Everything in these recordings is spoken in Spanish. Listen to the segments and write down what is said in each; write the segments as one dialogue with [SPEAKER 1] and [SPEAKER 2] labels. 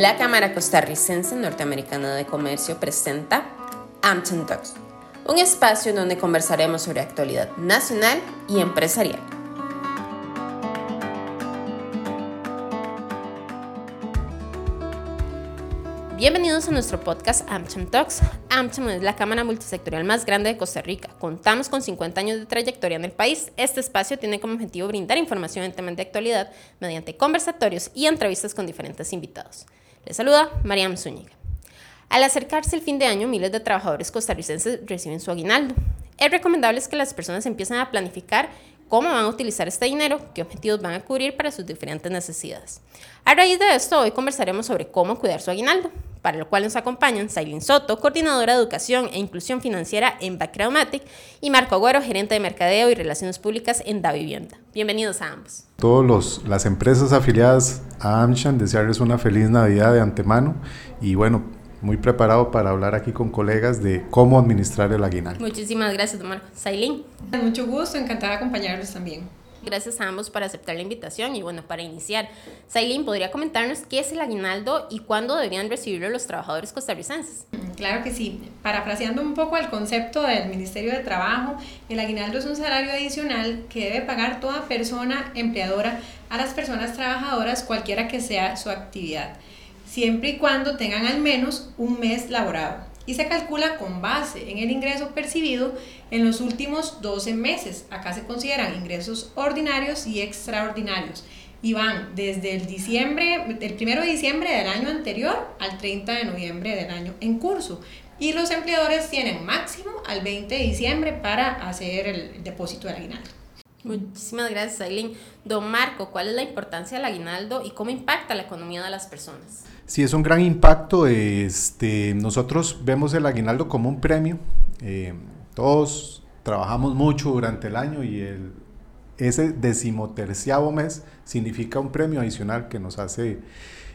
[SPEAKER 1] La Cámara Costarricense Norteamericana de Comercio presenta Ampton Talks, un espacio donde conversaremos sobre actualidad nacional y empresarial. Bienvenidos a nuestro podcast AmCham Talks. AmCham es la cámara multisectorial más grande de Costa Rica. Contamos con 50 años de trayectoria en el país. Este espacio tiene como objetivo brindar información en temas de actualidad mediante conversatorios y entrevistas con diferentes invitados. Saluda Mariam Zúñiga. Al acercarse el fin de año, miles de trabajadores costarricenses reciben su aguinaldo. Es recomendable que las personas empiecen a planificar cómo van a utilizar este dinero, qué objetivos van a cubrir para sus diferentes necesidades. A raíz de esto, hoy conversaremos sobre cómo cuidar su aguinaldo, para lo cual nos acompañan Sailin Soto, coordinadora de Educación e Inclusión Financiera en Backgroundmatic, y Marco Agüero, gerente de Mercadeo y Relaciones Públicas en Da Vivienda. Bienvenidos a ambos.
[SPEAKER 2] Todas las empresas afiliadas a AmCham, desearles una feliz Navidad de antemano y bueno, muy preparado para hablar aquí con colegas de cómo administrar el aguinaldo.
[SPEAKER 1] Muchísimas gracias, Marco. Sailin.
[SPEAKER 3] Mucho gusto, encantada de acompañarlos también.
[SPEAKER 1] Gracias a ambos por aceptar la invitación y bueno, para iniciar, Sailin, ¿podría comentarnos qué es el aguinaldo y cuándo deberían recibirlo los trabajadores costarricenses?
[SPEAKER 3] Claro que sí. Parafraseando un poco el concepto del Ministerio de Trabajo, el aguinaldo es un salario adicional que debe pagar toda persona empleadora a las personas trabajadoras, cualquiera que sea su actividad siempre y cuando tengan al menos un mes laborado y se calcula con base en el ingreso percibido en los últimos 12 meses. Acá se consideran ingresos ordinarios y extraordinarios y van desde el diciembre, el primero de diciembre del año anterior al 30 de noviembre del año en curso. Y los empleadores tienen máximo al 20 de diciembre para hacer el depósito del aguinaldo.
[SPEAKER 1] Muchísimas gracias, Aileen. Don Marco, ¿cuál es la importancia del aguinaldo y cómo impacta la economía de las personas?
[SPEAKER 2] Sí, es un gran impacto. Este, nosotros vemos el aguinaldo como un premio. Eh, todos trabajamos mucho durante el año y el, ese decimoterciavo mes significa un premio adicional que nos hace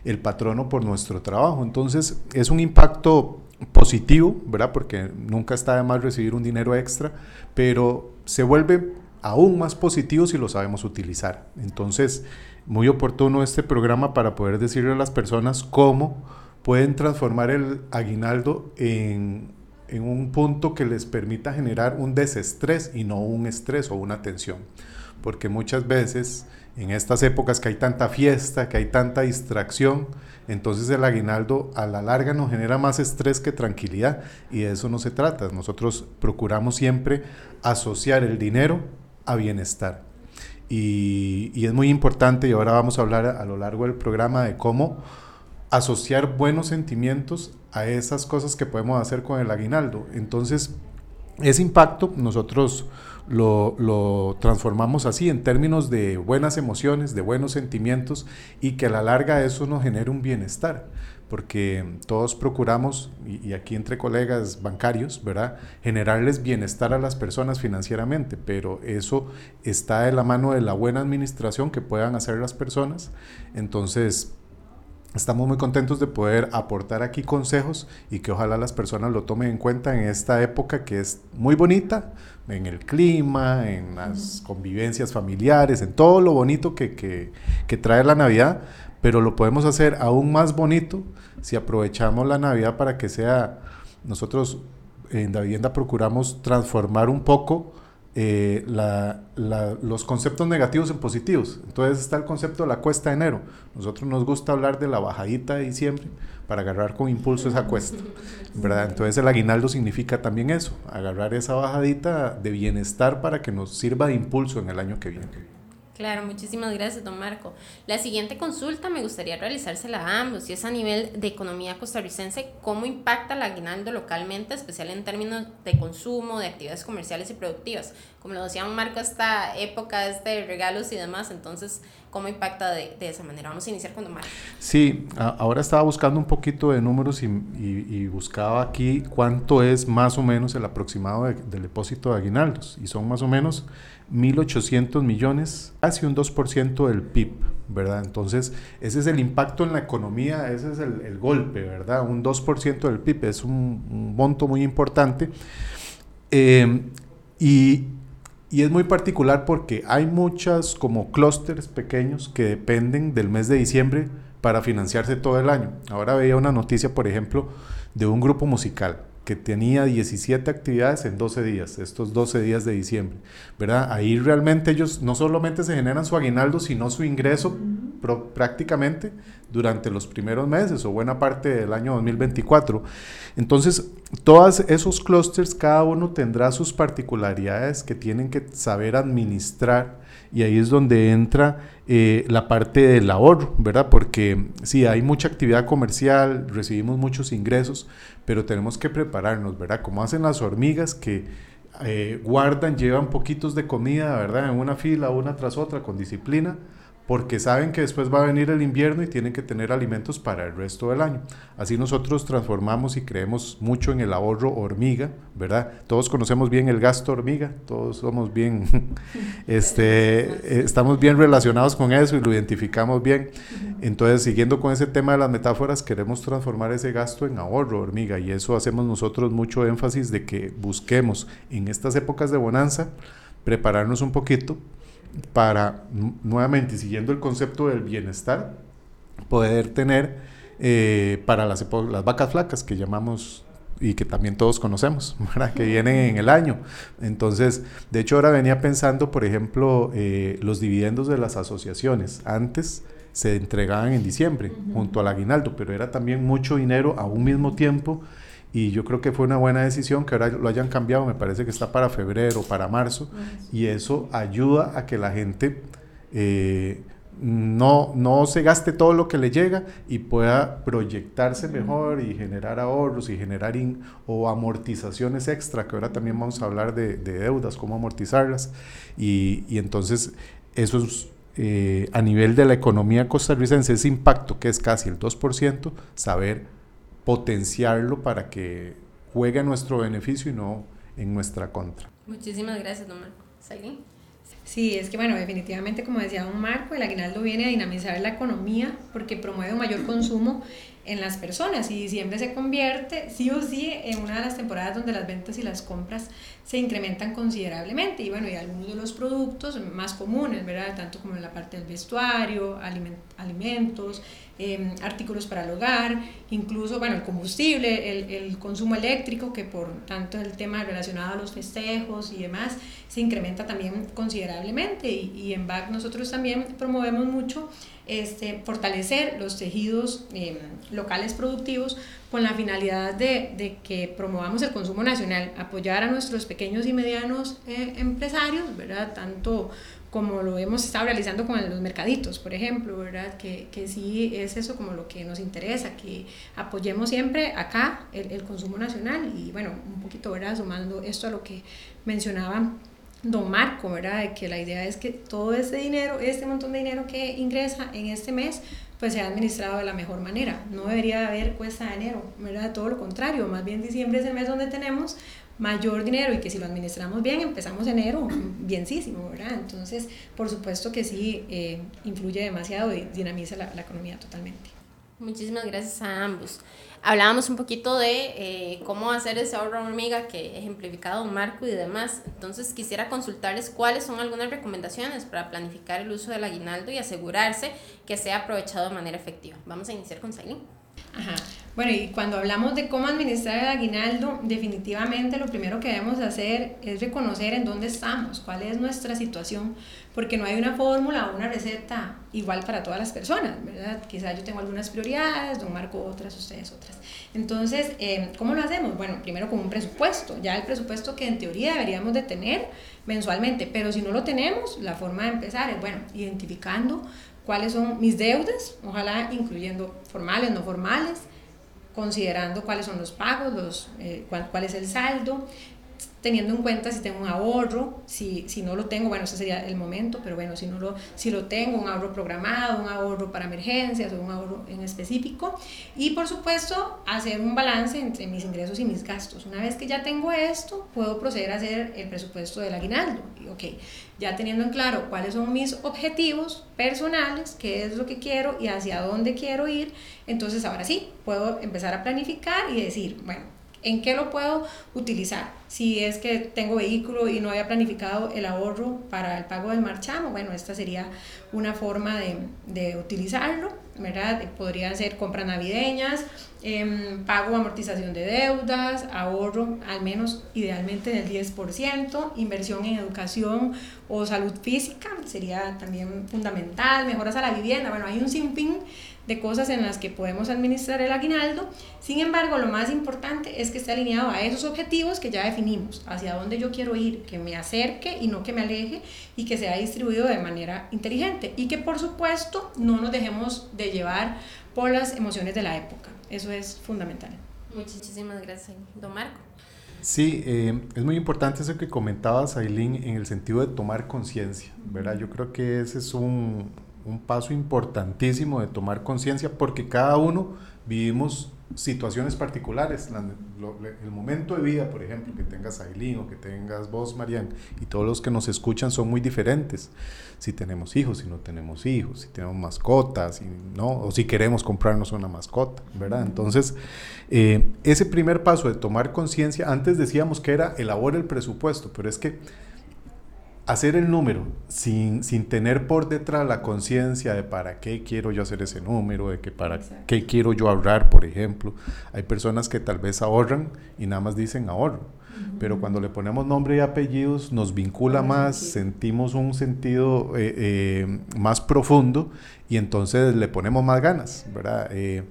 [SPEAKER 2] el patrono por nuestro trabajo. Entonces es un impacto positivo, ¿verdad? Porque nunca está de más recibir un dinero extra, pero se vuelve aún más positivo si lo sabemos utilizar. Entonces, muy oportuno este programa para poder decirle a las personas cómo pueden transformar el aguinaldo en, un punto que les permita generar un desestrés y no un estrés o una tensión. Porque muchas veces en estas épocas que hay tanta fiesta, que hay tanta distracción, entonces el aguinaldo a la larga nos genera más estrés que tranquilidad y de eso no se trata. Nosotros procuramos siempre asociar el dinero a bienestar. Y, es muy importante, y ahora vamos a hablar a, lo largo del programa de cómo asociar buenos sentimientos a esas cosas que podemos hacer con el aguinaldo. Entonces, ese impacto nosotros lo, lo, transformamos así en términos de buenas emociones, de buenos sentimientos y que a la larga eso nos genere un bienestar porque todos procuramos, y, aquí entre colegas bancarios, ¿verdad?, generarles bienestar a las personas financieramente, pero eso está de la mano de la buena administración que puedan hacer las personas. Entonces, estamos muy contentos de poder aportar aquí consejos y que ojalá las personas lo tomen en cuenta en esta época que es muy bonita, en el clima, en las convivencias familiares, en todo lo bonito que, que, que trae la Navidad pero lo podemos hacer aún más bonito si aprovechamos la Navidad para que sea, nosotros en la vivienda procuramos transformar un poco eh, los conceptos negativos en positivos. Entonces está el concepto de la cuesta de enero. Nosotros nos gusta hablar de la bajadita de diciembre para agarrar con impulso esa cuesta. ¿verdad? Entonces el aguinaldo significa también eso, agarrar esa bajadita de bienestar para que nos sirva de impulso en el año que viene.
[SPEAKER 1] Claro, muchísimas gracias, don Marco. La siguiente consulta me gustaría realizársela a ambos, y es a nivel de economía costarricense, ¿cómo impacta el aguinaldo localmente, especial en términos de consumo, de actividades comerciales y productivas? Como lo decía don Marco, esta época es de regalos y demás, entonces, ¿cómo impacta de, esa manera? Vamos a iniciar con don Marco.
[SPEAKER 2] Sí, ahora estaba buscando un poquito de números y, buscaba aquí cuánto es más o menos el aproximado del depósito de aguinaldos, y son más o menos 1.800 millones, casi un 2% del PIB, ¿verdad? Entonces, ese es el impacto en la economía, ese es el, golpe, ¿verdad? Un 2% del PIB es un, monto muy importante. Eh, y, y, es muy particular porque hay muchas como clústeres pequeños que dependen del mes de diciembre para financiarse todo el año. Ahora veía una noticia, por ejemplo, de un grupo musical que tenía 17 actividades en 12 días, estos 12 días de diciembre, ¿verdad? Ahí realmente ellos no solamente se generan su aguinaldo, sino su ingreso prácticamente durante los primeros meses o buena parte del año 2024. Entonces, todos esos clústeres, cada uno tendrá sus particularidades que tienen que saber administrar y ahí es donde entra eh, la parte del ahorro, ¿verdad? Porque sí, hay mucha actividad comercial, recibimos muchos ingresos, pero tenemos que prepararnos, ¿verdad? Como hacen las hormigas que eh, guardan, llevan poquitos de comida, ¿verdad? En una fila, una tras otra, con disciplina porque saben que después va a venir el invierno y tienen que tener alimentos para el resto del año. Así nosotros transformamos y creemos mucho en el ahorro hormiga, ¿verdad? Todos conocemos bien el gasto hormiga, todos somos bien, este, estamos bien relacionados con eso y lo identificamos bien. Entonces, siguiendo con ese tema de las metáforas, queremos transformar ese gasto en ahorro hormiga y eso hacemos nosotros mucho énfasis de que busquemos en estas épocas de bonanza prepararnos un poquito para, nuevamente, siguiendo el concepto del bienestar, poder tener eh, para las, las vacas flacas que llamamos y que también todos conocemos, que vienen en el año. Entonces, de hecho, ahora venía pensando, por ejemplo, eh, los dividendos de las asociaciones. Antes se entregaban en diciembre, junto al aguinaldo, pero era también mucho dinero a un mismo tiempo y yo creo que fue una buena decisión que ahora lo hayan cambiado, me parece que está para febrero, para marzo, y eso ayuda a que la gente eh, no, no se gaste todo lo que le llega y pueda proyectarse mejor y generar ahorros y generar o amortizaciones extra, que ahora también vamos a hablar de, deudas, cómo amortizarlas, y, y entonces eso es eh, a nivel de la economía costarricense, ese impacto que es casi el 2%, saber potenciarlo para que juegue a nuestro beneficio y no en nuestra contra.
[SPEAKER 1] Muchísimas gracias, don Marco.
[SPEAKER 3] Sí, es que bueno, definitivamente como decía don Marco, el aguinaldo viene a dinamizar la economía porque promueve un mayor consumo en las personas y diciembre se convierte sí o sí en una de las temporadas donde las ventas y las compras se incrementan considerablemente y bueno, y algunos de los productos más comunes, ¿verdad? Tanto como en la parte del vestuario, alimentos, em, artículos para el hogar, incluso, bueno, el combustible, el, el, consumo eléctrico, que por tanto el tema relacionado a los festejos y demás, se incrementa también considerablemente y, y en BAC nosotros también promovemos mucho este, fortalecer los tejidos em, locales productivos con la finalidad de, de, que promovamos el consumo nacional, apoyar a nuestros pequeños y medianos eh, empresarios, ¿verdad? Tanto como lo hemos estado realizando con los mercaditos, por ejemplo, ¿verdad? Que, que sí es eso como lo que nos interesa, que apoyemos siempre acá el, el consumo nacional y bueno, un poquito, ¿verdad? Sumando esto a lo que mencionaba don Marco, ¿verdad? De que la idea es que todo ese dinero, este montón de dinero que ingresa en este mes, pues sea administrado de la mejor manera. No debería haber cuesta de enero, ¿verdad? Todo lo contrario, más bien diciembre es el mes donde tenemos mayor dinero y que si lo administramos bien, empezamos enero bienísimo, ¿verdad? Entonces, por supuesto que sí, eh, influye demasiado y dinamiza la, la economía totalmente.
[SPEAKER 1] Muchísimas gracias a ambos. Hablábamos un poquito de eh, cómo hacer ese ahorro hormiga que ejemplificado un Marco y demás. Entonces quisiera consultarles cuáles son algunas recomendaciones para planificar el uso del aguinaldo y asegurarse que sea aprovechado de manera efectiva. Vamos a iniciar con Sailin.
[SPEAKER 3] Ajá. Bueno, y cuando hablamos de cómo administrar el aguinaldo, definitivamente lo primero que debemos hacer es reconocer en dónde estamos, cuál es nuestra situación, porque no hay una fórmula o una receta igual para todas las personas, ¿verdad? Quizás yo tengo algunas prioridades, don Marco otras, ustedes otras. Entonces, eh, ¿cómo lo hacemos? Bueno, primero con un presupuesto, ya el presupuesto que en teoría deberíamos de tener mensualmente, pero si no lo tenemos, la forma de empezar es, bueno, identificando cuáles son mis deudas, ojalá incluyendo formales, no formales, considerando cuáles son los pagos, los, eh, cuál, cuál, es el saldo, teniendo en cuenta si tengo un ahorro, si, si no lo tengo, bueno, ese sería el momento, pero bueno, si, no lo, si lo tengo, un ahorro programado, un ahorro para emergencias o un ahorro en específico. Y por supuesto, hacer un balance entre mis ingresos y mis gastos. Una vez que ya tengo esto, puedo proceder a hacer el presupuesto del aguinaldo. Y, ok, ya teniendo en claro cuáles son mis objetivos personales, qué es lo que quiero y hacia dónde quiero ir, entonces ahora sí, puedo empezar a planificar y decir, bueno, ¿en qué lo puedo utilizar? Si es que tengo vehículo y no había planificado el ahorro para el pago del marchamo, bueno, esta sería una forma de, de utilizarlo, ¿verdad? Podrían ser compras navideñas, eh, pago amortización de deudas, ahorro al menos idealmente del 10%, inversión en educación o salud física sería también fundamental, mejoras a la vivienda, bueno, hay un sinfín de cosas en las que podemos administrar el aguinaldo. Sin embargo, lo más importante es que esté alineado a esos objetivos que ya definimos, hacia dónde yo quiero ir, que me acerque y no que me aleje y que sea distribuido de manera inteligente y que por supuesto no nos dejemos de llevar por las emociones de la época. Eso es fundamental.
[SPEAKER 1] Muchísimas gracias, don Marco.
[SPEAKER 2] Sí, eh, es muy importante eso que comentabas, Aileen, en el sentido de tomar conciencia, ¿verdad? Yo creo que ese es un, un paso importantísimo de tomar conciencia porque cada uno vivimos situaciones particulares. el momento de vida, por ejemplo, que tengas Aileen o que tengas vos, Marian, y todos los que nos escuchan son muy diferentes. Si tenemos hijos, si no tenemos hijos, si tenemos mascotas, no, o si queremos comprarnos una mascota, ¿verdad? Entonces, eh, ese primer paso de tomar conciencia, antes decíamos que era elaborar el presupuesto, pero es que hacer el número sin, sin tener por detrás la conciencia de para qué quiero yo hacer ese número, de que para qué quiero yo ahorrar, por ejemplo. Hay personas que tal vez ahorran y nada más dicen ahorro, pero cuando le ponemos nombre y apellidos nos vincula más, sentimos un sentido eh, eh, más profundo y entonces le ponemos más ganas, ¿verdad? Eh,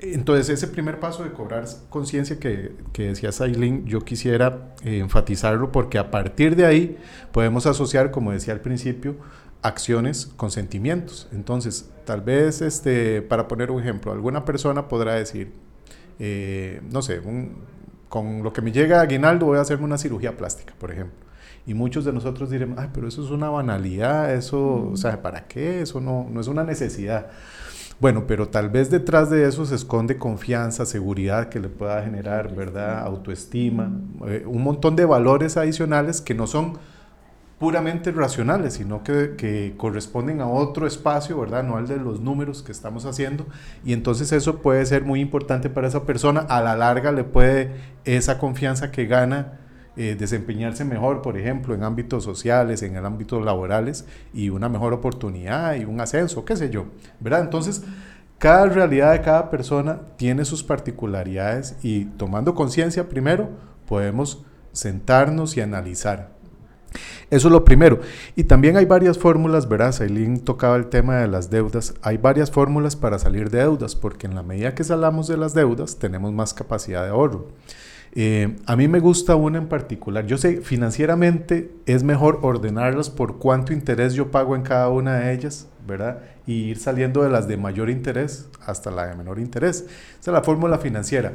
[SPEAKER 2] entonces, ese primer paso de cobrar conciencia que, que decía Sailin, yo quisiera eh, enfatizarlo porque a partir de ahí podemos asociar, como decía al principio, acciones con sentimientos. Entonces, tal vez, este, para poner un ejemplo, alguna persona podrá decir, eh, no sé, con lo que me llega a aguinaldo voy a hacerme una cirugía plástica, por ejemplo. Y muchos de nosotros diremos, ay, pero eso es una banalidad, eso, o sea, ¿para qué? Eso no, no es una necesidad. Bueno, pero tal vez detrás de eso se esconde confianza, seguridad que le pueda generar, ¿verdad? Autoestima, eh, un montón de valores adicionales que no son puramente racionales, sino que, que, corresponden a otro espacio, ¿verdad? No al de los números que estamos haciendo. Y entonces eso puede ser muy importante para esa persona. A la larga le puede esa confianza que gana eh, desempeñarse mejor, por ejemplo, en ámbitos sociales, en el ámbitos laborales y una mejor oportunidad y un ascenso, qué sé yo, ¿verdad? Entonces, cada realidad de cada persona tiene sus particularidades y tomando conciencia primero podemos sentarnos y analizar. Eso es lo primero. Y también hay varias fórmulas, ¿verdad? Sailin tocaba el tema de las deudas. Hay varias fórmulas para salir de deudas, porque en la medida que salamos de las deudas tenemos más capacidad de ahorro. Eh, a mí me gusta una en particular. Yo sé, financieramente es mejor ordenarlas por cuánto interés yo pago en cada una de ellas, ¿verdad? Y ir saliendo de las de mayor interés hasta la de menor interés. Esa es la fórmula financiera.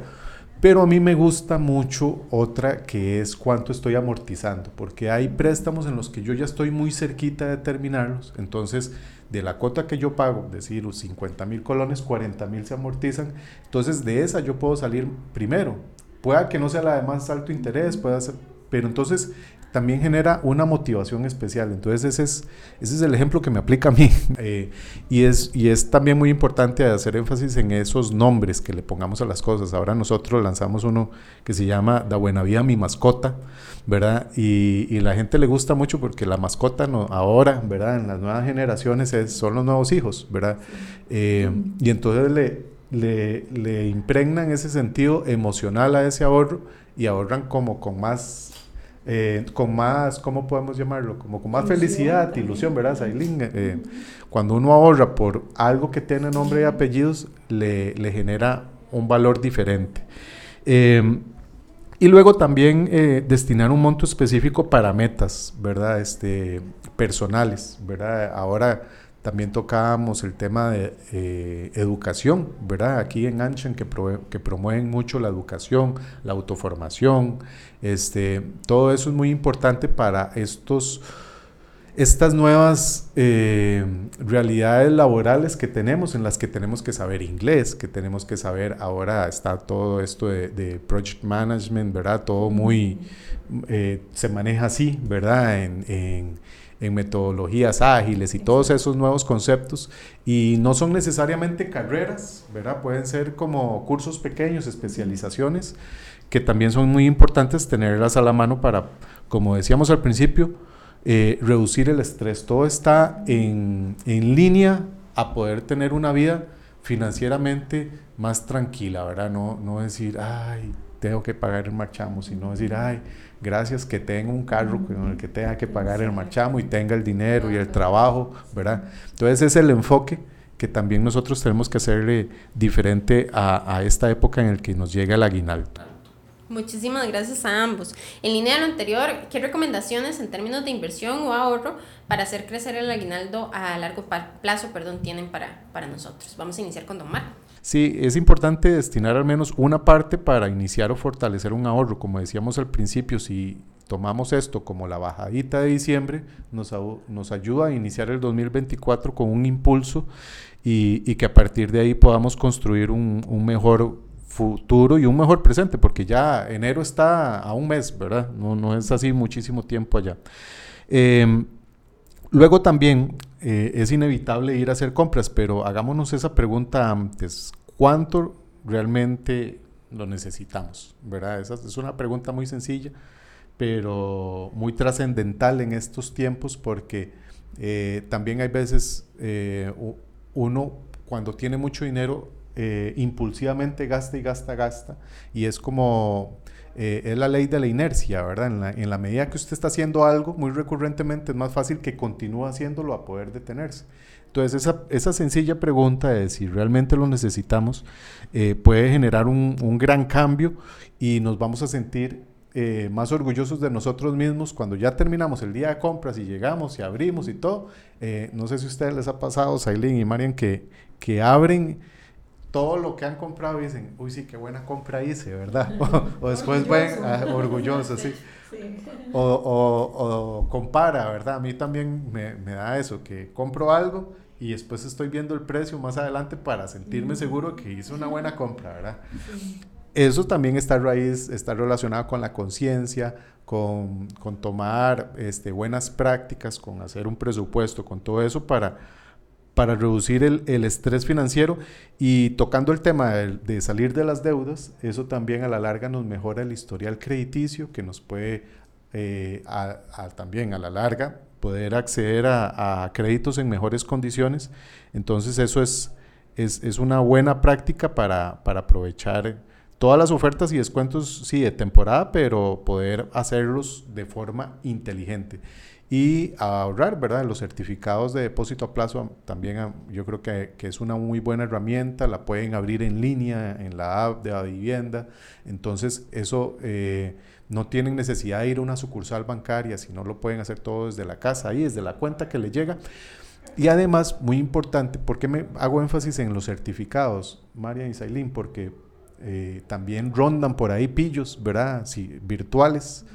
[SPEAKER 2] Pero a mí me gusta mucho otra que es cuánto estoy amortizando, porque hay préstamos en los que yo ya estoy muy cerquita de terminarlos. Entonces, de la cuota que yo pago, decir, los 50 mil colones, 40 mil se amortizan. Entonces, de esa yo puedo salir primero, Pueda que no sea la de más alto interés, pueda ser, pero entonces también genera una motivación especial. Entonces ese es, ese es el ejemplo que me aplica a mí. Eh, y, es, y es también muy importante hacer énfasis en esos nombres que le pongamos a las cosas. Ahora nosotros lanzamos uno que se llama Da Buena Vida Mi Mascota, ¿verdad? Y, y la gente le gusta mucho porque la mascota no, ahora, ¿verdad? En las nuevas generaciones es, son los nuevos hijos, ¿verdad? Eh, y entonces le le, le impregnan ese sentido emocional a ese ahorro y ahorran como con más, eh, con más, ¿cómo podemos llamarlo? Como con más felicidad, ilusión, ¿verdad, Sailin? Eh, cuando uno ahorra por algo que tiene nombre y apellidos, le, le genera un valor diferente. Eh, y luego también destinar un monto específico para metas, ¿verdad? Este, personales, ¿verdad? Ahora también tocábamos el tema de eh, educación, ¿verdad? Aquí en Anshan que, promueven mucho la educación, la autoformación, este, todo eso es muy importante para estos, estas nuevas eh, realidades laborales que tenemos, en las que tenemos que saber inglés, que tenemos que saber, ahora está todo esto de, project management, ¿verdad? Todo muy, eh, se maneja así, ¿verdad? en metodologías ágiles y todos esos nuevos conceptos y no son necesariamente carreras, ¿verdad? Pueden ser como cursos pequeños, especializaciones que también son muy importantes tenerlas a la mano para, como decíamos al principio, eh, reducir el estrés. Todo está en, en línea a poder tener una vida financieramente más tranquila, ¿verdad? No, no decir, ay, tengo que pagar el marchamo, sino decir, ay, gracias que tengo un carro con el que tenga que pagar el marchamo y tenga el dinero y el trabajo, ¿verdad? Entonces es el enfoque que también nosotros tenemos que hacerle diferente a, a esta época en la que nos llega el aguinaldo.
[SPEAKER 1] Muchísimas gracias a ambos. En línea de lo anterior, ¿qué recomendaciones en términos de inversión o ahorro para hacer crecer el aguinaldo a largo plazo perdón, tienen para, para nosotros? Vamos a iniciar con Don Marco.
[SPEAKER 2] Sí, es importante destinar al menos una parte para iniciar o fortalecer un ahorro. Como decíamos al principio, si tomamos esto como la bajadita de diciembre, nos, ayuda a iniciar el 2024 con un impulso y, que a partir de ahí podamos construir un, mejor futuro y un mejor presente, porque ya enero está a un mes, ¿verdad? No, no es así muchísimo tiempo allá. Em, luego también eh, es inevitable ir a hacer compras, pero hagámonos esa pregunta antes. ¿Cuánto realmente lo necesitamos? ¿Verdad? Esa es una pregunta muy sencilla, pero muy trascendental en estos tiempos porque eh, también hay veces eh, uno cuando tiene mucho dinero eh, impulsivamente gasta y gasta, gasta, y es como, eh, es la ley de la inercia, ¿verdad? En la, en la, medida que usted está haciendo algo muy recurrentemente, es más fácil que continúe haciéndolo a poder detenerse. Entonces, esa, esa sencilla pregunta de si realmente lo necesitamos eh, puede generar un, un, gran cambio y nos vamos a sentir más orgullosos de nosotros mismos cuando ya terminamos el día de compras y llegamos y abrimos y todo. no sé si a ustedes les ha pasado, Sailin y Marian, que, que abren todo lo que han comprado y dicen, uy, sí, qué buena compra hice, ¿verdad? O, después ven, ah, orgulloso, sí. O, o, compara, ¿verdad? A mí también me, me, da eso, que compro algo y después estoy viendo el precio más adelante para sentirme seguro que hice una buena compra, ¿verdad? Eso también está raíz, está relacionado con la conciencia, con, con tomar este, buenas prácticas, con hacer un presupuesto, con todo eso para para reducir el, el, estrés financiero. Y tocando el tema de, de, salir de las deudas, eso también a la larga nos mejora el historial crediticio que nos puede eh, a, a, también a la larga poder acceder a, créditos en mejores condiciones. Entonces eso es, es, es una buena práctica para, para, aprovechar todas las ofertas y descuentos, sí, de temporada, pero poder hacerlos de forma inteligente y ahorrar, ¿verdad? Los certificados de depósito a plazo también ah, yo creo que, que, es una muy buena herramienta, la pueden abrir en línea en la app de la vivienda, entonces eso eh, no tienen necesidad de ir a una sucursal bancaria, sino lo pueden hacer todo desde la casa, ahí desde la cuenta que les llega. Y además, muy importante, ¿por qué me hago énfasis en los certificados, María y Sailín? Porque eh, también rondan por ahí pillos, ¿verdad? Sí, virtuales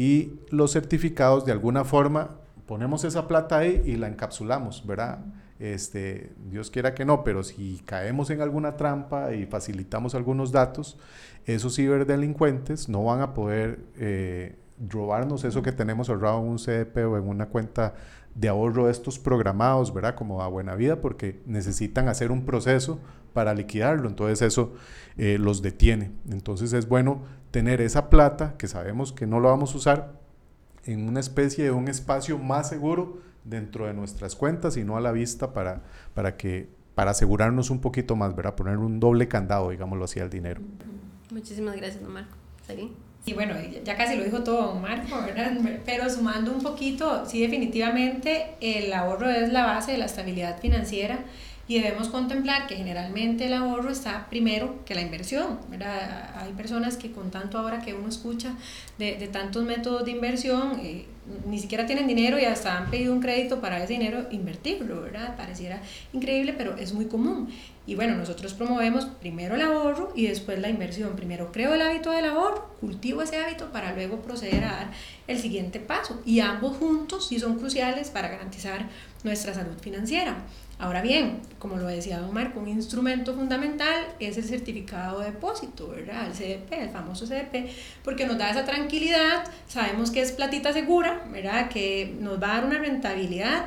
[SPEAKER 2] y los certificados de alguna forma ponemos esa plata ahí y la encapsulamos, ¿verdad? Este, Dios quiera que no, pero si caemos en alguna trampa y facilitamos algunos datos, esos ciberdelincuentes no van a poder eh, robarnos eso que tenemos ahorrado en un CDP o en una cuenta de ahorro de estos programados, ¿verdad? Como a buena vida, porque necesitan hacer un proceso para liquidarlo, entonces eso eh, los detiene. Entonces es bueno tener esa plata, que sabemos que no lo vamos a usar, en una especie de un espacio más seguro dentro de nuestras cuentas y no a la vista para, para, que, para asegurarnos un poquito más, ¿verdad? Poner un doble candado, digámoslo así, al dinero.
[SPEAKER 1] Muchísimas gracias, don Marco.
[SPEAKER 3] Y bueno, ya casi lo dijo todo don Marco, ¿verdad? Pero sumando un poquito, sí definitivamente el ahorro es la base de la estabilidad financiera y debemos contemplar que generalmente el ahorro está primero que la inversión. ¿verdad? Hay personas que con tanto ahora que uno escucha de, de tantos métodos de inversión, eh, ni siquiera tienen dinero y hasta han pedido un crédito para ese dinero invertirlo, ¿verdad? Pareciera increíble, pero es muy común. Y bueno, nosotros promovemos primero el ahorro y después la inversión. Primero creo el hábito del ahorro, cultivo ese hábito para luego proceder a dar el siguiente paso. Y ambos juntos sí son cruciales para garantizar nuestra salud financiera. Ahora bien, como lo decía don Marco, un instrumento fundamental es el certificado de depósito, ¿verdad? El CDP, el famoso CDP, porque nos da esa tranquilidad, sabemos que es platita segura, ¿verdad? Que nos va a dar una rentabilidad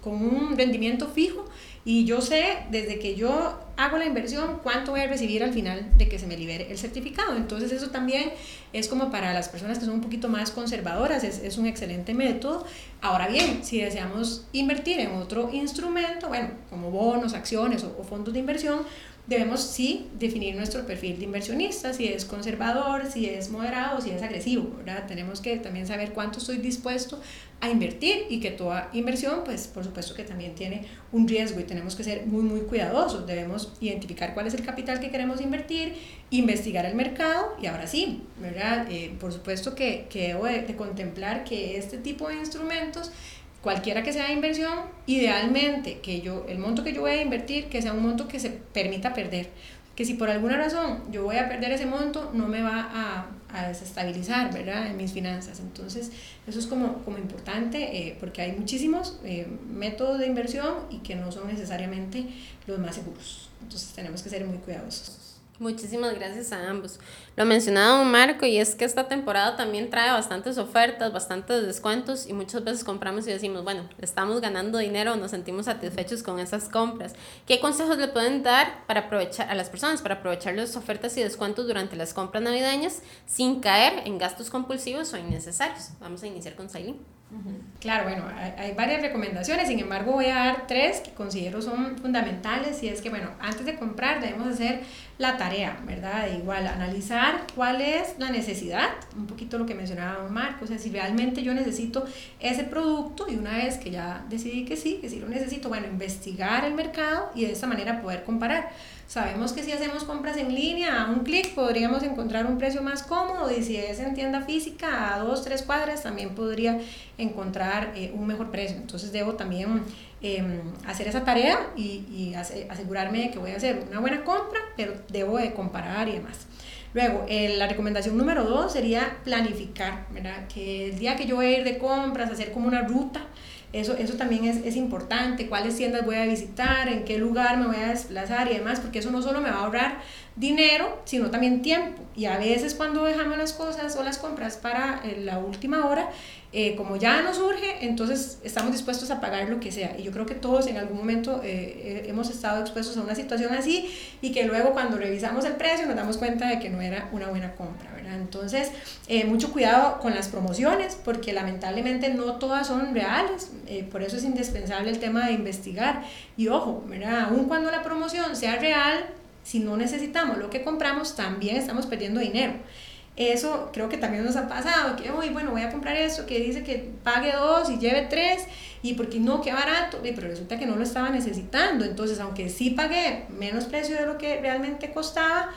[SPEAKER 3] con un rendimiento fijo y yo sé desde que yo hago la inversión, cuánto voy a recibir al final de que se me libere el certificado. Entonces eso también es como para las personas que son un poquito más conservadoras, es, es un excelente método. Ahora bien, si deseamos invertir en otro instrumento, bueno, como bonos, acciones o, o fondos de inversión, debemos sí definir nuestro perfil de inversionista, si es conservador, si es moderado, si es agresivo, ¿verdad? Tenemos que también saber cuánto estoy dispuesto a invertir y que toda inversión, pues por supuesto que también tiene un riesgo y tenemos que ser muy, muy cuidadosos. Debemos identificar cuál es el capital que queremos invertir, investigar el mercado y ahora sí, ¿verdad? Eh, por supuesto que, que debo de contemplar que este tipo de instrumentos cualquiera que sea de inversión, idealmente que yo, el monto que yo voy a invertir, que sea un monto que se permita perder. Que si por alguna razón yo voy a perder ese monto, no me va a, a desestabilizar, ¿verdad? En mis finanzas. Entonces, eso es como, como importante eh, porque hay muchísimos eh, métodos de inversión y que no son necesariamente los más seguros. Entonces, tenemos que ser muy cuidadosos.
[SPEAKER 1] Muchísimas gracias a ambos. Lo mencionaba Marco y es que esta temporada también trae bastantes ofertas, bastantes descuentos y muchas veces compramos y decimos, bueno, estamos ganando dinero, nos sentimos satisfechos con esas compras. ¿Qué consejos le pueden dar para aprovechar a las personas para aprovechar las ofertas y descuentos durante las compras navideñas sin caer en gastos compulsivos o innecesarios? Vamos a iniciar con Sailin.
[SPEAKER 3] Claro, bueno, hay, varias recomendaciones, sin embargo voy a dar tres que considero son fundamentales y es que, bueno, antes de comprar debemos hacer la tarea, ¿verdad? igual, analizar cuál es la necesidad, un poquito lo que mencionaba Marco, o sea, si realmente yo necesito ese producto y una vez que ya decidí que sí, que sí lo necesito, bueno, investigar el mercado y de esta manera poder comparar. Sabemos que si hacemos compras en línea, a un clic podríamos encontrar un precio más cómodo y si es en tienda física, a dos, tres cuadras, también podría encontrar eh, un mejor precio. Entonces debo también em, hacer esa tarea y, y asegurarme de que voy a hacer una buena compra, pero debo de comparar y demás. Luego, la recomendación número dos sería planificar, ¿verdad? Que el día que yo voy a ir de compras, hacer como una ruta, eso, eso también es, es, importante, cuáles tiendas voy a visitar, en qué lugar me voy a desplazar y demás, porque eso no solo me va a ahorrar dinero, sino también tiempo. Y a veces cuando dejamos las cosas o las compras para eh, la última hora, eh, como ya nos urge, entonces estamos dispuestos a pagar lo que sea. Y yo creo que todos en algún momento eh, hemos estado expuestos a una situación así y que luego cuando revisamos el precio nos damos cuenta de que no era una buena compra. Entonces, mucho cuidado con las promociones porque lamentablemente no todas son reales. por eso es indispensable el tema de investigar. Y ojo, ¿verdad? Aun cuando la promoción sea real, si no necesitamos lo que compramos, también estamos perdiendo dinero. Eso creo que también nos ha pasado, que hoy, bueno, voy a comprar eso, que dice que pague dos y lleve tres, y porque no, qué barato, pero resulta que no lo estaba necesitando. Entonces, aunque sí pagué menos precio de lo que realmente costaba,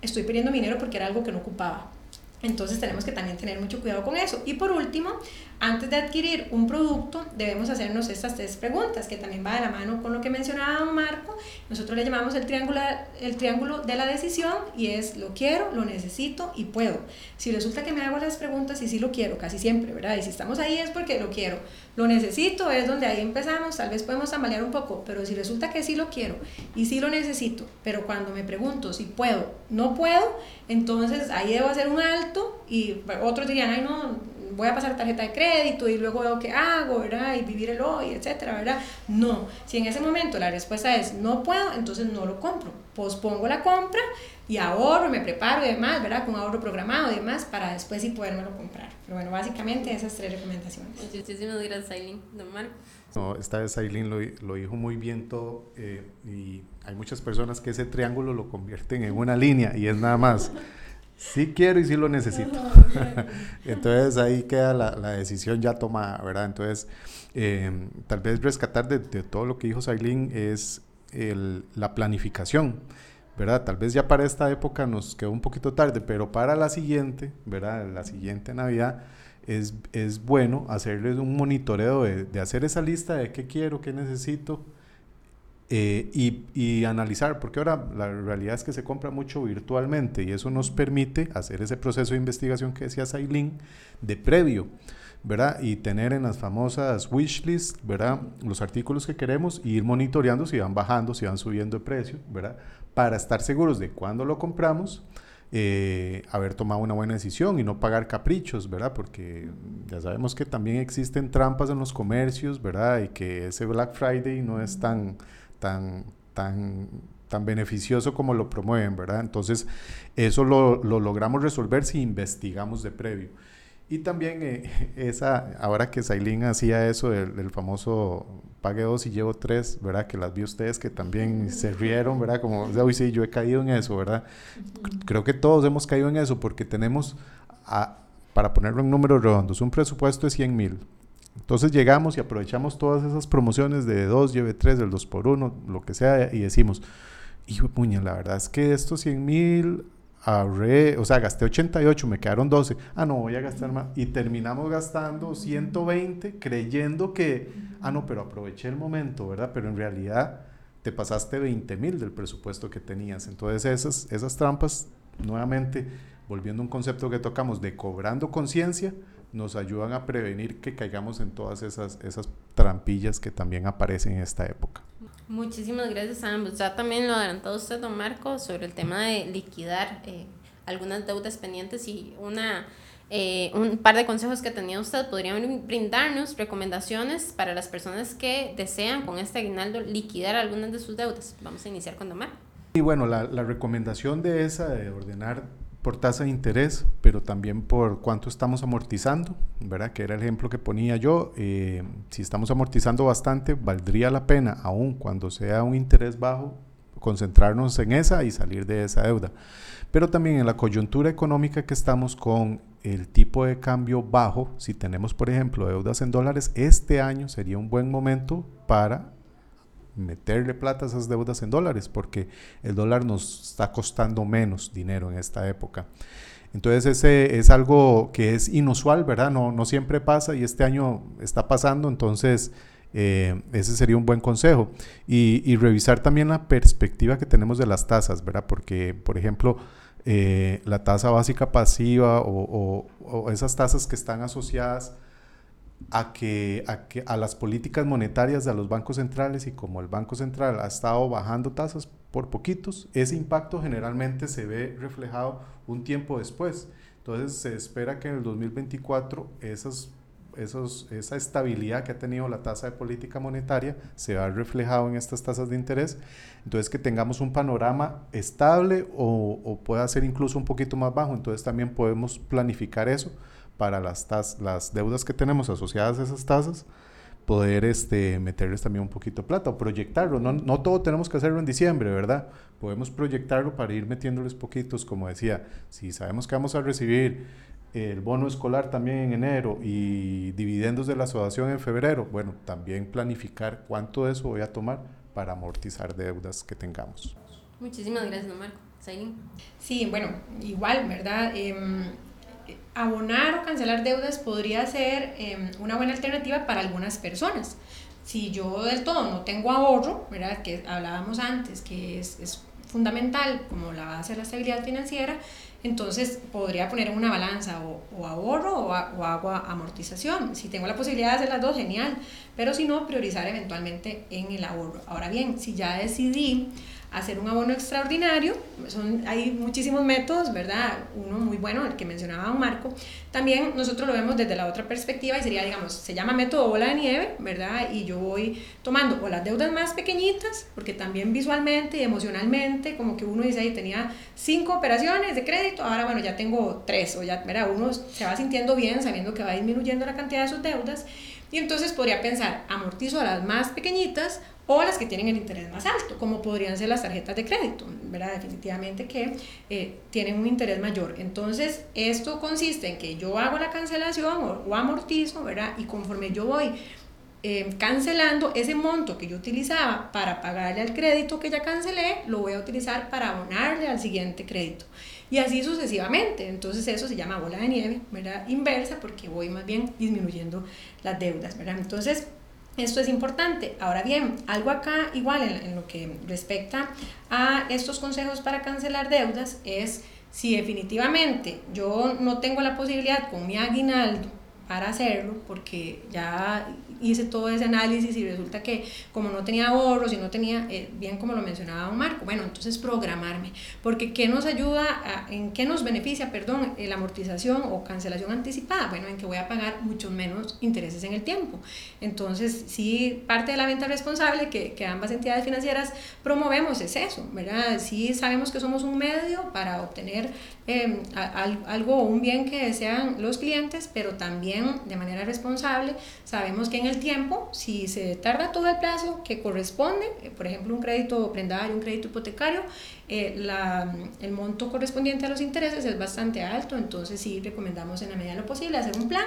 [SPEAKER 3] estoy perdiendo dinero porque era algo que no ocupaba. Entonces tenemos que también tener mucho cuidado con eso. Y por último, antes de adquirir un producto, debemos hacernos estas tres preguntas, que también va de la mano con lo que mencionaba Marco. Nosotros le llamamos el triángulo, el triángulo de la decisión y es lo quiero, lo necesito y puedo. Si resulta que me hago las preguntas y sí lo quiero, casi siempre, ¿verdad? Y si estamos ahí es porque lo quiero. Lo necesito es donde ahí empezamos, tal vez podemos tambalear un poco, pero si resulta que sí lo quiero y sí lo necesito, pero cuando me pregunto si puedo, no puedo, entonces ahí debo hacer un alto y otros dirían, ay no, voy a pasar tarjeta de crédito y luego veo qué hago, ¿verdad? Y vivir el hoy, etcétera, ¿verdad? No, si en ese momento la respuesta es no puedo, entonces no lo compro. Pospongo la compra y ahorro, me preparo y demás, ¿verdad? Con ahorro programado y demás para después sí podérmelo comprar. Pero bueno, básicamente esas tres recomendaciones.
[SPEAKER 1] Muchísimas gracias, Aileen. Don Marco.
[SPEAKER 2] No, esta vez Aileen lo, lo, dijo muy bien todo eh, y hay muchas personas que ese triángulo lo convierten en una línea y es nada más sí quiero y sí lo necesito. Entonces ahí queda la, la, decisión ya tomada, ¿verdad? Entonces, eh, tal vez rescatar de, de, todo lo que dijo Sailin es el, la planificación, ¿verdad? Tal vez ya para esta época nos quedó un poquito tarde, pero para la siguiente, ¿verdad? La siguiente Navidad. Es, es bueno hacerles un monitoreo de, de hacer esa lista de qué quiero, qué necesito, eh, y, analizar, porque ahora la realidad es que se compra mucho virtualmente y eso nos permite hacer ese proceso de investigación que decía Sailin de previo, ¿verdad? Y tener en las famosas wishlist, ¿verdad? Los artículos que queremos y ir monitoreando si van bajando, si van subiendo de precio, ¿verdad? Para estar seguros de cuándo lo compramos. Eh, haber tomado una buena decisión y no pagar caprichos, ¿verdad? Porque ya sabemos que también existen trampas en los comercios, ¿verdad? Y que ese Black Friday no es tan, tan, tan tan beneficioso como lo promueven, ¿verdad? Entonces, eso lo, lo logramos resolver si investigamos de previo. Y también eh, esa, ahora que Sailin hacía eso, el, famoso pague dos y llevo tres, ¿verdad? Que las vi ustedes que también se rieron, ¿verdad? Como, hoy sí, yo he caído en eso, ¿verdad? Creo que todos hemos caído en eso porque tenemos, a, para ponerlo en números redondos, un presupuesto de 100 mil. Entonces llegamos y aprovechamos todas esas promociones de dos, lleve tres, del dos por uno, lo que sea, y decimos, hijo de puña, la verdad es que estos 100 mil ahorré, o sea, gasté 88, me quedaron 12. Ah, no, voy a gastar más. Y terminamos gastando 120 creyendo que, ah, no, pero aproveché el momento, ¿verdad? Pero en realidad te pasaste 20 mil del presupuesto que tenías. Entonces esas, esas trampas, nuevamente, volviendo a un concepto que tocamos de cobrando conciencia, nos ayudan a prevenir que caigamos en todas esas, esas trampillas que también aparecen en esta época.
[SPEAKER 1] Muchísimas gracias a ambos. Ya también lo adelantó usted, don Marco, sobre el tema de liquidar eh, algunas deudas pendientes y una, eh, un par de consejos que tenía usted. ¿Podrían brindarnos recomendaciones para las personas que desean con este aguinaldo liquidar algunas de sus deudas? Vamos a iniciar con don Marco.
[SPEAKER 2] Y bueno, la, la recomendación de esa, de ordenar por tasa de interés, pero también por cuánto estamos amortizando, ¿verdad? Que era el ejemplo que ponía yo. Eh, si estamos amortizando bastante, valdría la pena, aún cuando sea un interés bajo, concentrarnos en esa y salir de esa deuda. Pero también en la coyuntura económica que estamos con el tipo de cambio bajo, si tenemos, por ejemplo, deudas en dólares, este año sería un buen momento para meterle plata a esas deudas en dólares, porque el dólar nos está costando menos dinero en esta época. Entonces ese es algo que es inusual, ¿verdad? No, no siempre pasa y este año está pasando, entonces eh, ese sería un buen consejo. Y, revisar también la perspectiva que tenemos de las tasas, ¿verdad? Porque, por ejemplo, eh, la tasa básica pasiva o, o esas tasas que están asociadas a que, a que a las políticas monetarias de los bancos centrales y como el Banco Central ha estado bajando tasas por poquitos, ese impacto generalmente se ve reflejado un tiempo después. Entonces se espera que en el 2024 esas, esos, esa estabilidad que ha tenido la tasa de política monetaria se va reflejado en estas tasas de interés. Entonces que tengamos un panorama estable o, o pueda ser incluso un poquito más bajo. Entonces también podemos planificar eso para las, las deudas que tenemos asociadas a esas tasas, poder este, meterles también un poquito de plata o proyectarlo. No, no todo tenemos que hacerlo en diciembre, ¿verdad? Podemos proyectarlo para ir metiéndoles poquitos, como decía, si sabemos que vamos a recibir el bono escolar también en enero y dividendos de la asociación en febrero, bueno, también planificar cuánto de eso voy a tomar para amortizar deudas que tengamos.
[SPEAKER 1] Muchísimas gracias, Marco.
[SPEAKER 3] Sí, bueno, igual, ¿verdad? Em, abonar o cancelar deudas podría ser em, una buena alternativa para algunas personas. Si yo del todo no tengo ahorro, ¿verdad? que hablábamos antes, que es, es fundamental como la base de la estabilidad financiera, entonces podría poner en una balanza o, ahorro o, o, hago amortización. Si tengo la posibilidad de hacer las dos, genial, pero si no, priorizar eventualmente en el ahorro. Ahora bien, si ya decidí hacer un abono extraordinario. Son, hay muchísimos métodos, ¿verdad? Uno muy bueno, el que mencionaba Marco. También nosotros lo vemos desde la otra perspectiva y sería, digamos, se llama método bola de nieve, ¿verdad? Y yo voy tomando o las deudas más pequeñitas, porque también visualmente y emocionalmente, como que uno dice, ahí tenía cinco operaciones de crédito, ahora bueno, ya tengo tres, o ya, ¿verdad? Uno se va sintiendo bien sabiendo que va disminuyendo la cantidad de sus deudas. Y entonces podría pensar, amortizo a las más pequeñitas o las que tienen el interés más alto, como podrían ser las tarjetas de crédito, ¿verdad? Definitivamente que eh, tienen un interés mayor. Entonces, esto consiste en que yo hago la cancelación o, amortizo, ¿verdad? Y conforme yo voy eh, cancelando ese monto que yo utilizaba para pagarle al crédito que ya cancelé, lo voy a utilizar para abonarle al siguiente crédito. Y así sucesivamente. Entonces eso se llama bola de nieve, ¿verdad? Inversa, porque voy más bien disminuyendo las deudas, ¿verdad? Entonces, esto es importante. Ahora bien, algo acá igual en, lo que respecta a estos consejos para cancelar deudas es si definitivamente yo no tengo la posibilidad con mi aguinaldo para hacerlo, porque ya hice todo ese análisis y resulta que como no tenía ahorros y no tenía, eh, bien como lo mencionaba don Marco, bueno, entonces programarme, porque ¿qué nos ayuda, en qué nos beneficia, perdón, la amortización o cancelación anticipada? Bueno, en que voy a pagar mucho menos intereses en el tiempo. Entonces, sí, parte de la venta responsable que, que ambas entidades financieras promovemos es eso, ¿verdad? Sí sabemos que somos un medio para obtener eh, algo o un bien que desean los clientes, pero también de manera responsable sabemos que en el tiempo, si se tarda todo el plazo que corresponde, eh, por ejemplo un crédito prendario, un crédito hipotecario, eh, el monto correspondiente a los intereses es bastante alto, entonces sí recomendamos en la medida de lo posible hacer un plan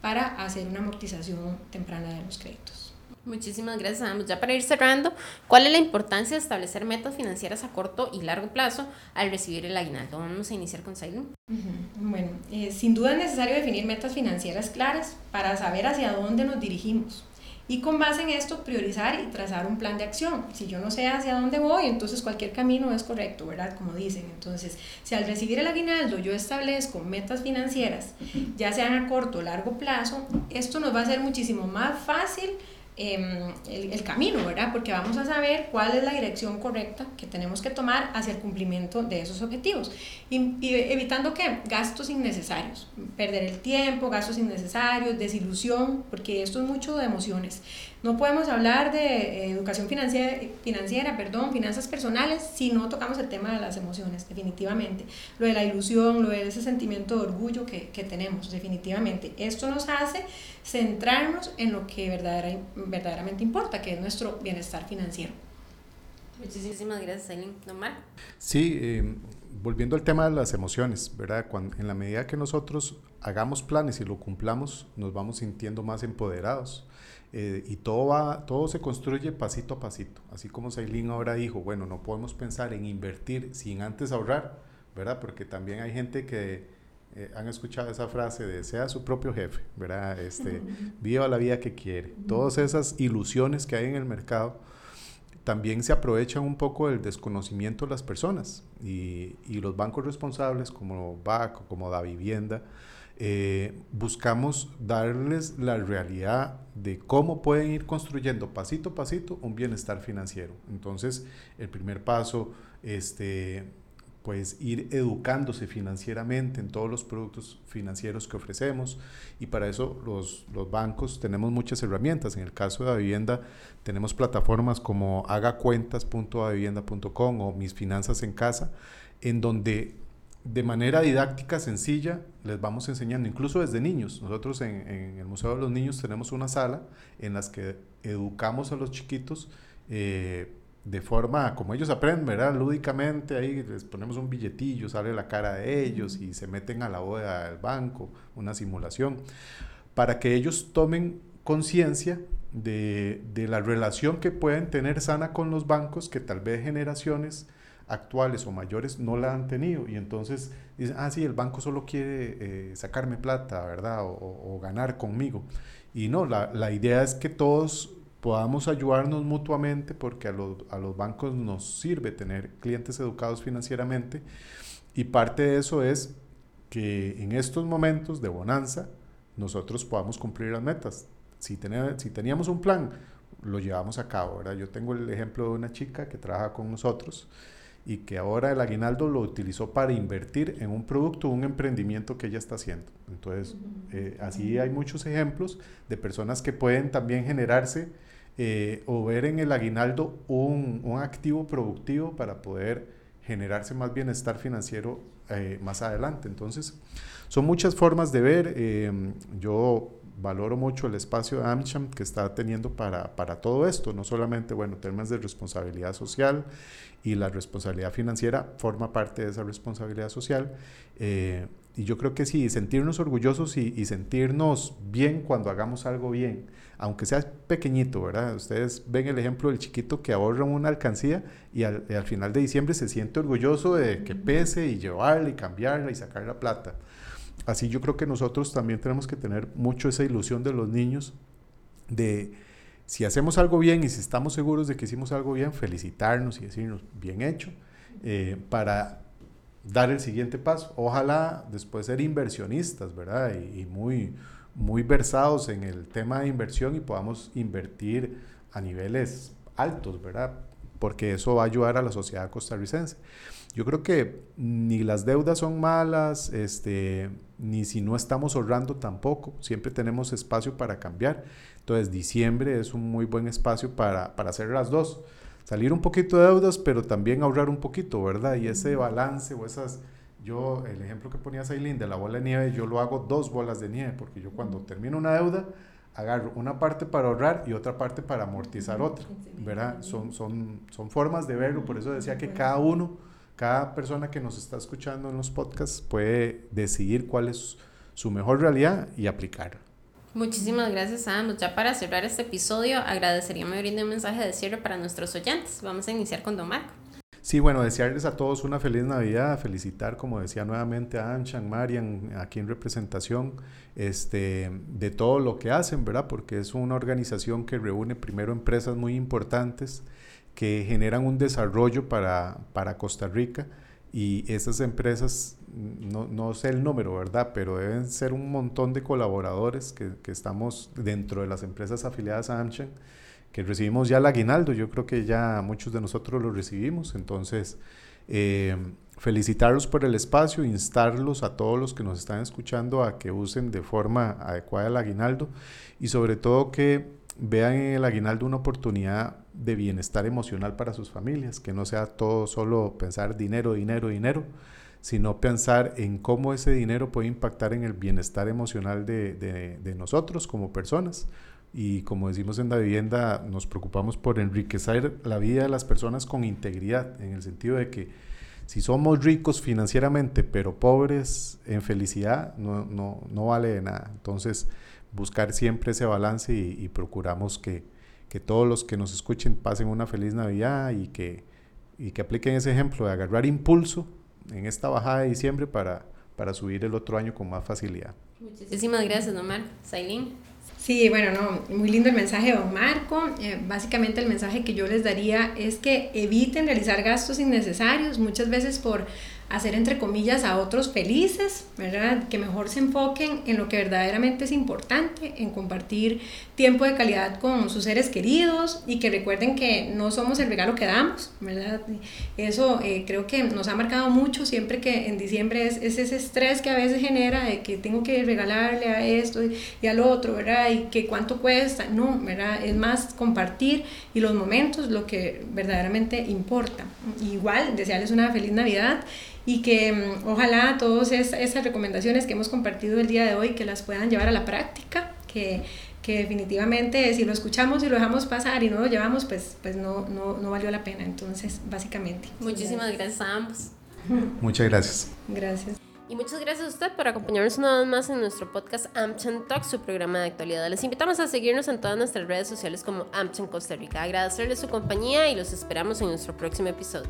[SPEAKER 3] para hacer una amortización temprana de los créditos.
[SPEAKER 1] Muchísimas gracias, ambos. Ya para ir cerrando, ¿cuál es la importancia de establecer metas financieras a corto y largo plazo al recibir el aguinaldo? Vamos a iniciar con Sailun.
[SPEAKER 3] Bueno, eh, sin duda es necesario definir metas financieras claras para saber hacia dónde nos dirigimos. Y con base en esto, priorizar y trazar un plan de acción. Si yo no sé hacia dónde voy, entonces cualquier camino es correcto, ¿verdad? Como dicen. Entonces, si al recibir el aguinaldo yo establezco metas financieras, ya sean a corto o largo plazo, esto nos va a ser muchísimo más fácil Em, el, el, camino, ¿verdad? Porque vamos a saber cuál es la dirección correcta que tenemos que tomar hacia el cumplimiento de esos objetivos. Y, evitando que gastos innecesarios, perder el tiempo, gastos innecesarios, desilusión, porque esto es mucho de emociones. No podemos hablar de eh, educación financiera, financiera, perdón, finanzas personales si no tocamos el tema de las emociones, definitivamente. Lo de la ilusión, lo de ese sentimiento de orgullo que, que tenemos, definitivamente. Esto nos hace centrarnos en lo que verdaderamente importa, que es nuestro bienestar financiero.
[SPEAKER 1] Muchísimas gracias, Aileen. ¿Nomar?
[SPEAKER 2] Sí, eh, volviendo al tema de las emociones, ¿verdad? Cuando, en la medida que nosotros hagamos planes y lo cumplamos, nos vamos sintiendo más empoderados. Eh, y todo, va, todo se construye pasito a pasito. Así como Sailin ahora dijo, bueno, no podemos pensar en invertir sin antes ahorrar, ¿verdad? Porque también hay gente que eh, han escuchado esa frase de sea su propio jefe, ¿verdad? Este, viva la vida que quiere. Todas esas ilusiones que hay en el mercado también se aprovechan un poco del desconocimiento de las personas y, y los bancos responsables como BAC o como Da Vivienda eh, buscamos darles la realidad de cómo pueden ir construyendo pasito a pasito un bienestar financiero. Entonces, el primer paso, este, pues ir educándose financieramente en todos los productos financieros que ofrecemos y para eso los, los bancos tenemos muchas herramientas. En el caso de la vivienda tenemos plataformas como hagacuentas.avivienda.com o Mis Finanzas en Casa, en donde de manera didáctica, sencilla, les vamos enseñando, incluso desde niños. Nosotros en, el Museo de los Niños tenemos una sala en las que educamos a los chiquitos eh, de forma, como ellos aprenden, ¿verdad? Lúdicamente, ahí les ponemos un billetillo, sale la cara de ellos y se meten a la bóveda del banco, una simulación, para que ellos tomen conciencia de, de la relación que pueden tener sana con los bancos, que tal vez generaciones actuales o mayores no la han tenido y entonces dicen, ah, sí, el banco solo quiere eh, sacarme plata, ¿verdad? O, ganar conmigo. Y no, la, la, idea es que todos podamos ayudarnos mutuamente porque a los, a los bancos nos sirve tener clientes educados financieramente y parte de eso es que en estos momentos de bonanza nosotros podamos cumplir las metas. Si, si teníamos un plan, lo llevamos a cabo, ¿verdad? Yo tengo el ejemplo de una chica que trabaja con nosotros y que ahora el aguinaldo lo utilizó para invertir en un producto, un emprendimiento que ella está haciendo. Entonces, eh, así hay muchos ejemplos de personas que pueden también generarse eh, o ver en el aguinaldo un, un, activo productivo para poder generarse más bienestar financiero eh, más adelante. Entonces, son muchas formas de ver. yo valoro mucho el espacio de AmCham que está teniendo para, para todo esto, no solamente, bueno, temas de responsabilidad social y la responsabilidad financiera forma parte de esa responsabilidad social. Eh, y yo creo que sí, sentirnos orgullosos y, sentirnos bien cuando hagamos algo bien, aunque sea pequeñito, ¿verdad? Ustedes ven el ejemplo del chiquito que ahorra una alcancía y al, al final de diciembre se siente orgulloso de que pese y llevarla y cambiarla y sacar la plata. Así yo creo que nosotros también tenemos que tener mucho esa ilusión de los niños de si hacemos algo bien y si estamos seguros de que hicimos algo bien, felicitarnos y decirnos bien hecho eh, para dar el siguiente paso. Ojalá después ser inversionistas, ¿verdad? Y, muy, muy versados en el tema de inversión y podamos invertir a niveles altos, ¿verdad? Porque eso va a ayudar a la sociedad costarricense. Yo creo que ni las deudas son malas, este, ni si no estamos ahorrando tampoco. Siempre tenemos espacio para cambiar. Entonces, diciembre es un muy buen espacio para, para hacer las dos. Salir un poquito de deudas, pero también ahorrar un poquito, ¿verdad? Y ese balance o esas... Yo, el ejemplo que ponía Sailin de la bola de nieve, yo lo hago dos bolas de nieve, porque yo cuando termino una deuda, agarro una parte para ahorrar y otra parte para amortizar otra, ¿verdad? Son, son, son formas de verlo, por eso decía que cada uno, cada persona que nos está escuchando en los podcasts puede decidir cuál es su mejor realidad y aplicar.
[SPEAKER 1] Muchísimas gracias a ambos. Ya para cerrar este episodio, agradecería me brinde un mensaje de cierre para nuestros oyentes. Vamos a iniciar con Don Marco.
[SPEAKER 2] Sí, bueno, desearles a todos una feliz Navidad, felicitar, como decía nuevamente a Anchan, Marian, aquí en representación este, de todo lo que hacen, ¿verdad? Porque es una organización que reúne primero empresas muy importantes que generan un desarrollo para, para Costa Rica y esas empresas, no, no, sé el número, ¿verdad? Pero deben ser un montón de colaboradores que, que estamos dentro de las empresas afiliadas a Anchan que recibimos ya el aguinaldo, yo creo que ya muchos de nosotros lo recibimos, entonces eh, felicitarlos por el espacio, instarlos a todos los que nos están escuchando a que usen de forma adecuada el aguinaldo y sobre todo que vean en el aguinaldo una oportunidad de bienestar emocional para sus familias, que no sea todo solo pensar dinero, dinero, dinero, sino pensar en cómo ese dinero puede impactar en el bienestar emocional de, de, nosotros como personas y como decimos en la vivienda, nos preocupamos por enriquecer la vida de las personas con integridad, en el sentido de que si somos ricos financieramente pero pobres en felicidad, no, no, no vale de nada. Entonces, buscar siempre ese balance y, procuramos que, que, todos los que nos escuchen pasen una feliz Navidad y que, y que apliquen ese ejemplo de agarrar impulso en esta bajada de diciembre para, para subir el otro año con más facilidad.
[SPEAKER 1] Muchísimas gracias, Omar. Sailín.
[SPEAKER 3] Sí, bueno, no, muy lindo el mensaje don Marco. Eh, básicamente el mensaje que yo les daría es que eviten realizar gastos innecesarios, muchas veces por hacer entre comillas a otros felices, ¿verdad? Que mejor se enfoquen en lo que verdaderamente es importante, en compartir tiempo de calidad con sus seres queridos y que recuerden que no somos el regalo que damos, ¿verdad? Eso eh, creo que nos ha marcado mucho siempre que en diciembre es, ese estrés que a veces genera de que tengo que regalarle a esto y al otro, ¿verdad? Y que cuánto cuesta, no, ¿verdad? Es más compartir y los momentos lo que verdaderamente importa. Igual, desearles una feliz Navidad y que mm, ojalá todas esas recomendaciones que hemos compartido el día de hoy que las puedan llevar a la práctica, que, que definitivamente si lo escuchamos y lo dejamos pasar y no lo llevamos, pues, pues no, no, no valió la pena. Entonces, básicamente.
[SPEAKER 1] Muchísimas gracias. a ambos.
[SPEAKER 2] Muchas gracias.
[SPEAKER 3] Gracias.
[SPEAKER 1] Y muchas gracias a usted por acompañarnos una vez más en nuestro podcast AmCham Talk, su programa de actualidad. Les invitamos a seguirnos en todas nuestras redes sociales como AmCham Costa Rica. Agradecerles su compañía y los esperamos en nuestro próximo episodio.